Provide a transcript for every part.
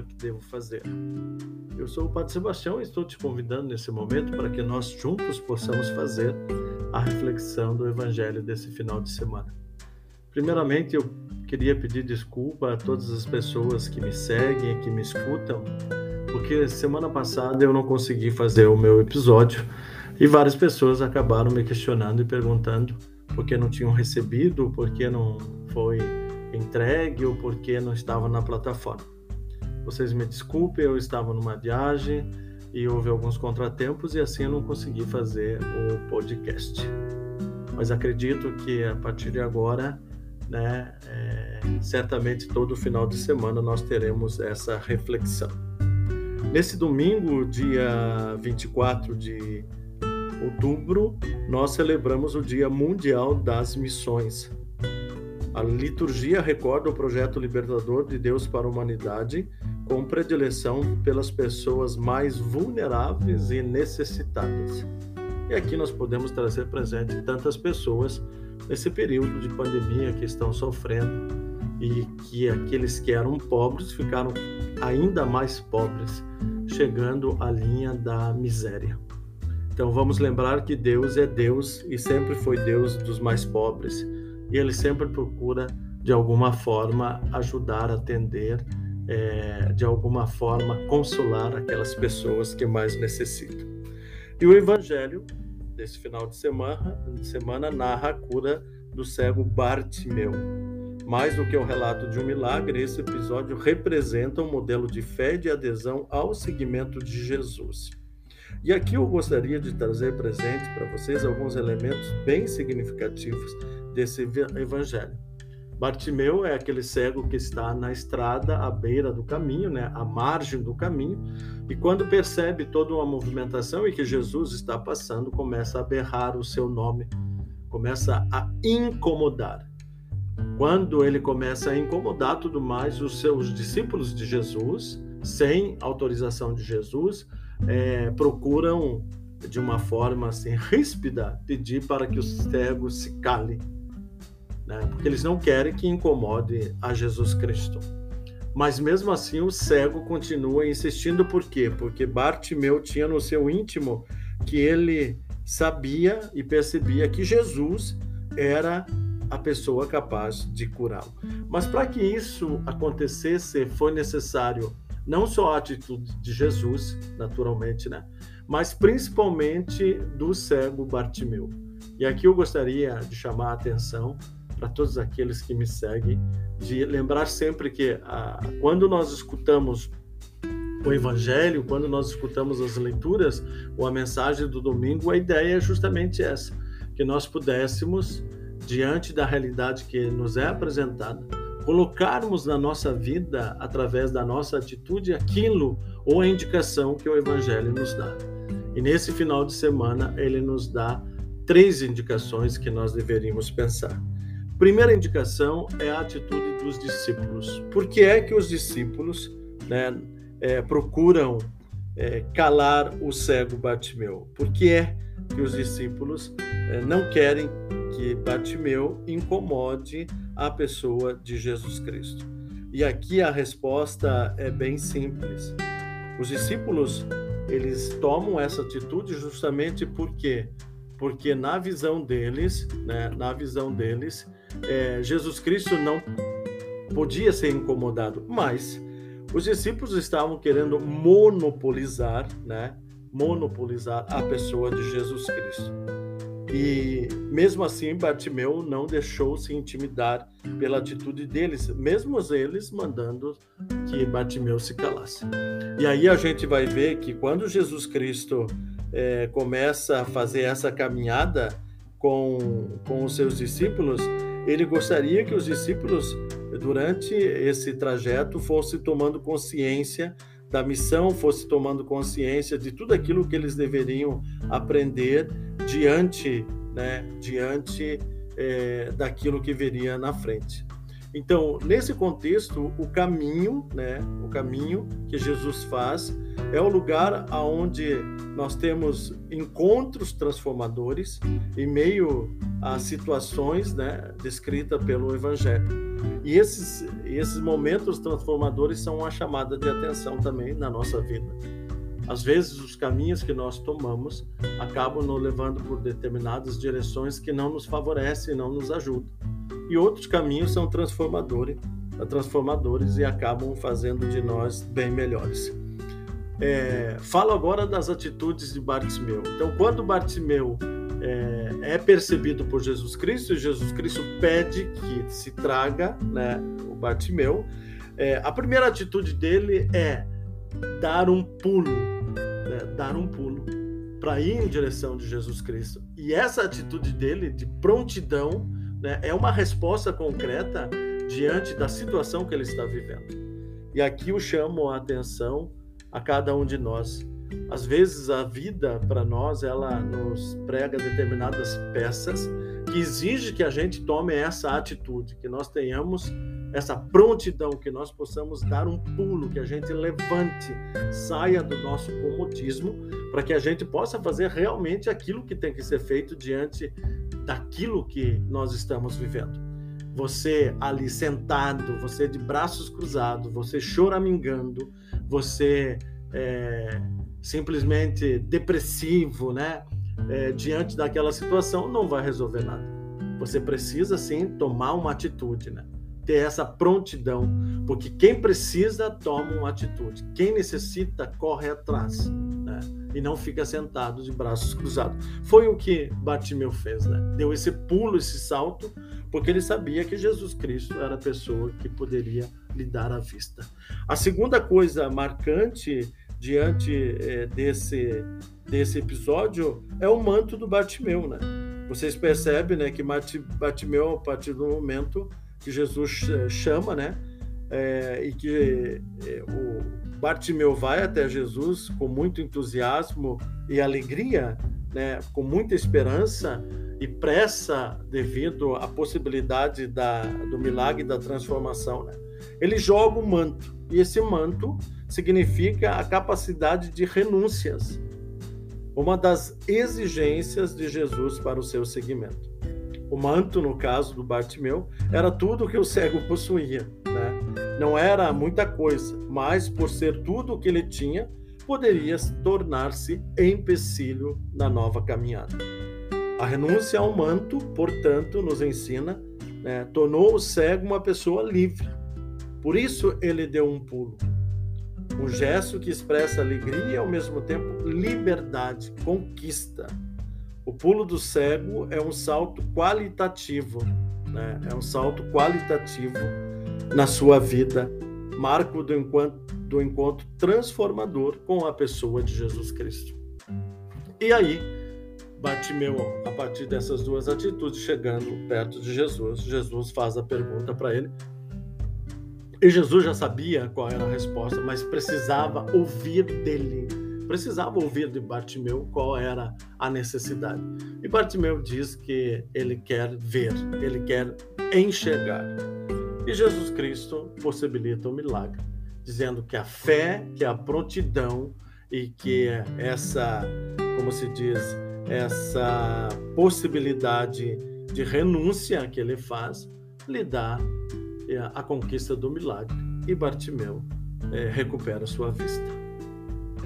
o que devo fazer? Eu sou o Padre Sebastião e estou te convidando nesse momento para que nós juntos possamos fazer a reflexão do Evangelho desse final de semana. Primeiramente, eu queria pedir desculpa a todas as pessoas que me seguem, que me escutam, porque semana passada eu não consegui fazer o meu episódio e várias pessoas acabaram me questionando e perguntando por que não tinham recebido, por que não foi entregue ou porque não estava na plataforma. Vocês me desculpem, eu estava numa viagem e houve alguns contratempos e assim eu não consegui fazer o podcast. Mas acredito que a partir de agora, né, é, certamente todo final de semana nós teremos essa reflexão. Nesse domingo, dia 24 de outubro, nós celebramos o Dia Mundial das Missões. A liturgia recorda o projeto libertador de Deus para a humanidade, com predileção pelas pessoas mais vulneráveis e necessitadas. E aqui nós podemos trazer presente tantas pessoas nesse período de pandemia que estão sofrendo e que aqueles que eram pobres ficaram ainda mais pobres, chegando à linha da miséria. Então vamos lembrar que Deus é Deus e sempre foi Deus dos mais pobres e ele sempre procura, de alguma forma, ajudar, atender, é, de alguma forma, consolar aquelas pessoas que mais necessitam. E o Evangelho desse final de semana, de semana narra a cura do cego Bartimeu. Mais do que o relato de um milagre, esse episódio representa um modelo de fé e de adesão ao seguimento de Jesus. E aqui eu gostaria de trazer presente para vocês alguns elementos bem significativos desse evangelho. Bartimeu é aquele cego que está na estrada, à beira do caminho, né, à margem do caminho, e quando percebe toda uma movimentação e que Jesus está passando, começa a berrar o seu nome, começa a incomodar. Quando ele começa a incomodar tudo mais, os seus discípulos de Jesus, sem autorização de Jesus, é, procuram de uma forma assim ríspida pedir para que o cego se cale né? porque eles não querem que incomode a Jesus Cristo. Mas mesmo assim o cego continua insistindo, por quê? Porque Bartimeu tinha no seu íntimo que ele sabia e percebia que Jesus era a pessoa capaz de curá-lo. Mas para que isso acontecesse, foi necessário não só a atitude de Jesus, naturalmente, né? Mas principalmente do cego Bartimeu. E aqui eu gostaria de chamar a atenção para todos aqueles que me seguem, de lembrar sempre que ah, quando nós escutamos o Evangelho, quando nós escutamos as leituras ou a mensagem do domingo, a ideia é justamente essa: que nós pudéssemos, diante da realidade que nos é apresentada, colocarmos na nossa vida, através da nossa atitude, aquilo ou a indicação que o Evangelho nos dá. E nesse final de semana, ele nos dá três indicações que nós deveríamos pensar. Primeira indicação é a atitude dos discípulos. Por que é que os discípulos né, é, procuram é, calar o cego Bartimeu? Por que é que os discípulos é, não querem que Bartimeu incomode a pessoa de Jesus Cristo? E aqui a resposta é bem simples. Os discípulos eles tomam essa atitude justamente porque porque na visão deles, né, na visão deles, é, Jesus Cristo não podia ser incomodado, mas os discípulos estavam querendo monopolizar, né? Monopolizar a pessoa de Jesus Cristo. E mesmo assim, Bartimeu não deixou se intimidar pela atitude deles, mesmo eles mandando que Bartimeu se calasse. E aí a gente vai ver que quando Jesus Cristo é, começa a fazer essa caminhada com, com os seus discípulos, ele gostaria que os discípulos, durante esse trajeto, fossem tomando consciência da missão, fossem tomando consciência de tudo aquilo que eles deveriam aprender diante, né, diante é, daquilo que viria na frente. Então, nesse contexto, o caminho, né, o caminho que Jesus faz é o lugar aonde nós temos encontros transformadores em meio a situações, né, descritas pelo Evangelho. E esses, esses momentos transformadores são uma chamada de atenção também na nossa vida. Às vezes, os caminhos que nós tomamos acabam nos levando por determinadas direções que não nos favorecem, não nos ajudam. E outros caminhos são transformadores, transformadores e acabam fazendo de nós bem melhores. É, falo agora das atitudes de Bartimeu. Então, quando Bartimeu é, é, percebido por Jesus Cristo, e Jesus Cristo pede que se traga né, o Bartimeu, é, a primeira atitude dele é dar um pulo, né, dar um pulo para ir em direção de Jesus Cristo. E essa atitude dele de prontidão né, é uma resposta concreta diante da situação que ele está vivendo. E aqui eu chamo a atenção a cada um de nós às vezes a vida para nós ela nos prega determinadas peças que exige que a gente tome essa atitude, que nós tenhamos essa prontidão, que nós possamos dar um pulo, que a gente levante, saia do nosso comodismo, para que a gente possa fazer realmente aquilo que tem que ser feito diante daquilo que nós estamos vivendo. Você ali sentado, você de braços cruzados, você choramingando, você é, simplesmente depressivo, né? É, diante daquela situação, não vai resolver nada. Você precisa sim tomar uma atitude, né? Ter essa prontidão, porque quem precisa toma uma atitude, quem necessita corre atrás? E não fica sentado de braços cruzados. Foi o que Bartimeu fez, né? Deu esse pulo, esse salto, porque ele sabia que Jesus Cristo era a pessoa que poderia lhe dar a vista. A segunda coisa marcante diante é, desse, desse episódio é o manto do Bartimeu, né? Vocês percebem, né, que Bartimeu, a partir do momento que Jesus chama, né, é, e que é, o Bartimeu vai até Jesus com muito entusiasmo e alegria, né, com muita esperança e pressa devido à possibilidade da, do milagre da transformação, né? Ele joga o manto e esse manto significa a capacidade de renúncias, uma das exigências de Jesus para o seu seguimento. O manto, no caso do Bartimeu, era tudo que o cego possuía. Né? Não era muita coisa, mas por ser tudo o que ele tinha, poderia tornar-se empecilho na nova caminhada. A renúncia ao manto, portanto, nos ensina, né, tornou o cego uma pessoa livre. Por isso ele deu um pulo. Um gesto que expressa alegria e ao mesmo tempo liberdade, conquista. O pulo do cego é um salto qualitativo, né? é um salto qualitativo na sua vida, marco do encontro, do encontro transformador com a pessoa de Jesus Cristo. E aí, Bartimeu, a partir dessas duas atitudes, chegando perto de Jesus, Jesus faz a pergunta para ele: e Jesus já sabia qual era a resposta, mas precisava ouvir dele. Precisava ouvir de Bartimeu qual era a necessidade. E Bartimeu diz que ele quer ver, ele quer enxergar. E Jesus Cristo possibilita o milagre, dizendo que a fé, que a prontidão e que essa, como se diz, essa possibilidade de renúncia que ele faz, lhe dá a conquista do milagre e Bartimeu é, recupera sua vista.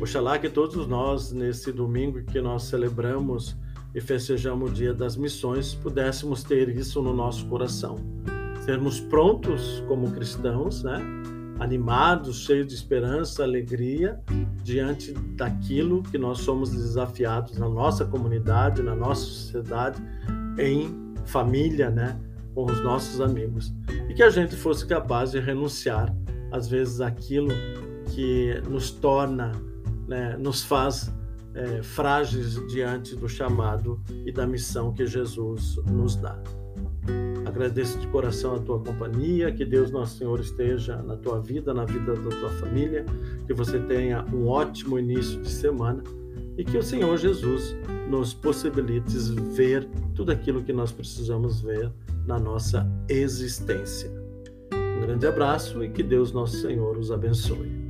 Oxalá que todos nós, nesse domingo que nós celebramos e festejamos o Dia das Missões, pudéssemos ter isso no nosso coração. Sermos prontos como cristãos, né? animados, cheios de esperança, alegria, diante daquilo que nós somos desafiados na nossa comunidade, na nossa sociedade, em família, né? com os nossos amigos e que a gente fosse capaz de renunciar às vezes aquilo que nos torna, né, nos faz é, frágeis diante do chamado e da missão que Jesus nos dá. Agradeço de coração a tua companhia, que Deus Nosso Senhor esteja na tua vida, na vida da tua família, que você tenha um ótimo início de semana e que o Senhor Jesus nos possibilite ver tudo aquilo que nós precisamos ver na nossa existência. Um grande abraço e que Deus, nosso Senhor, os abençoe.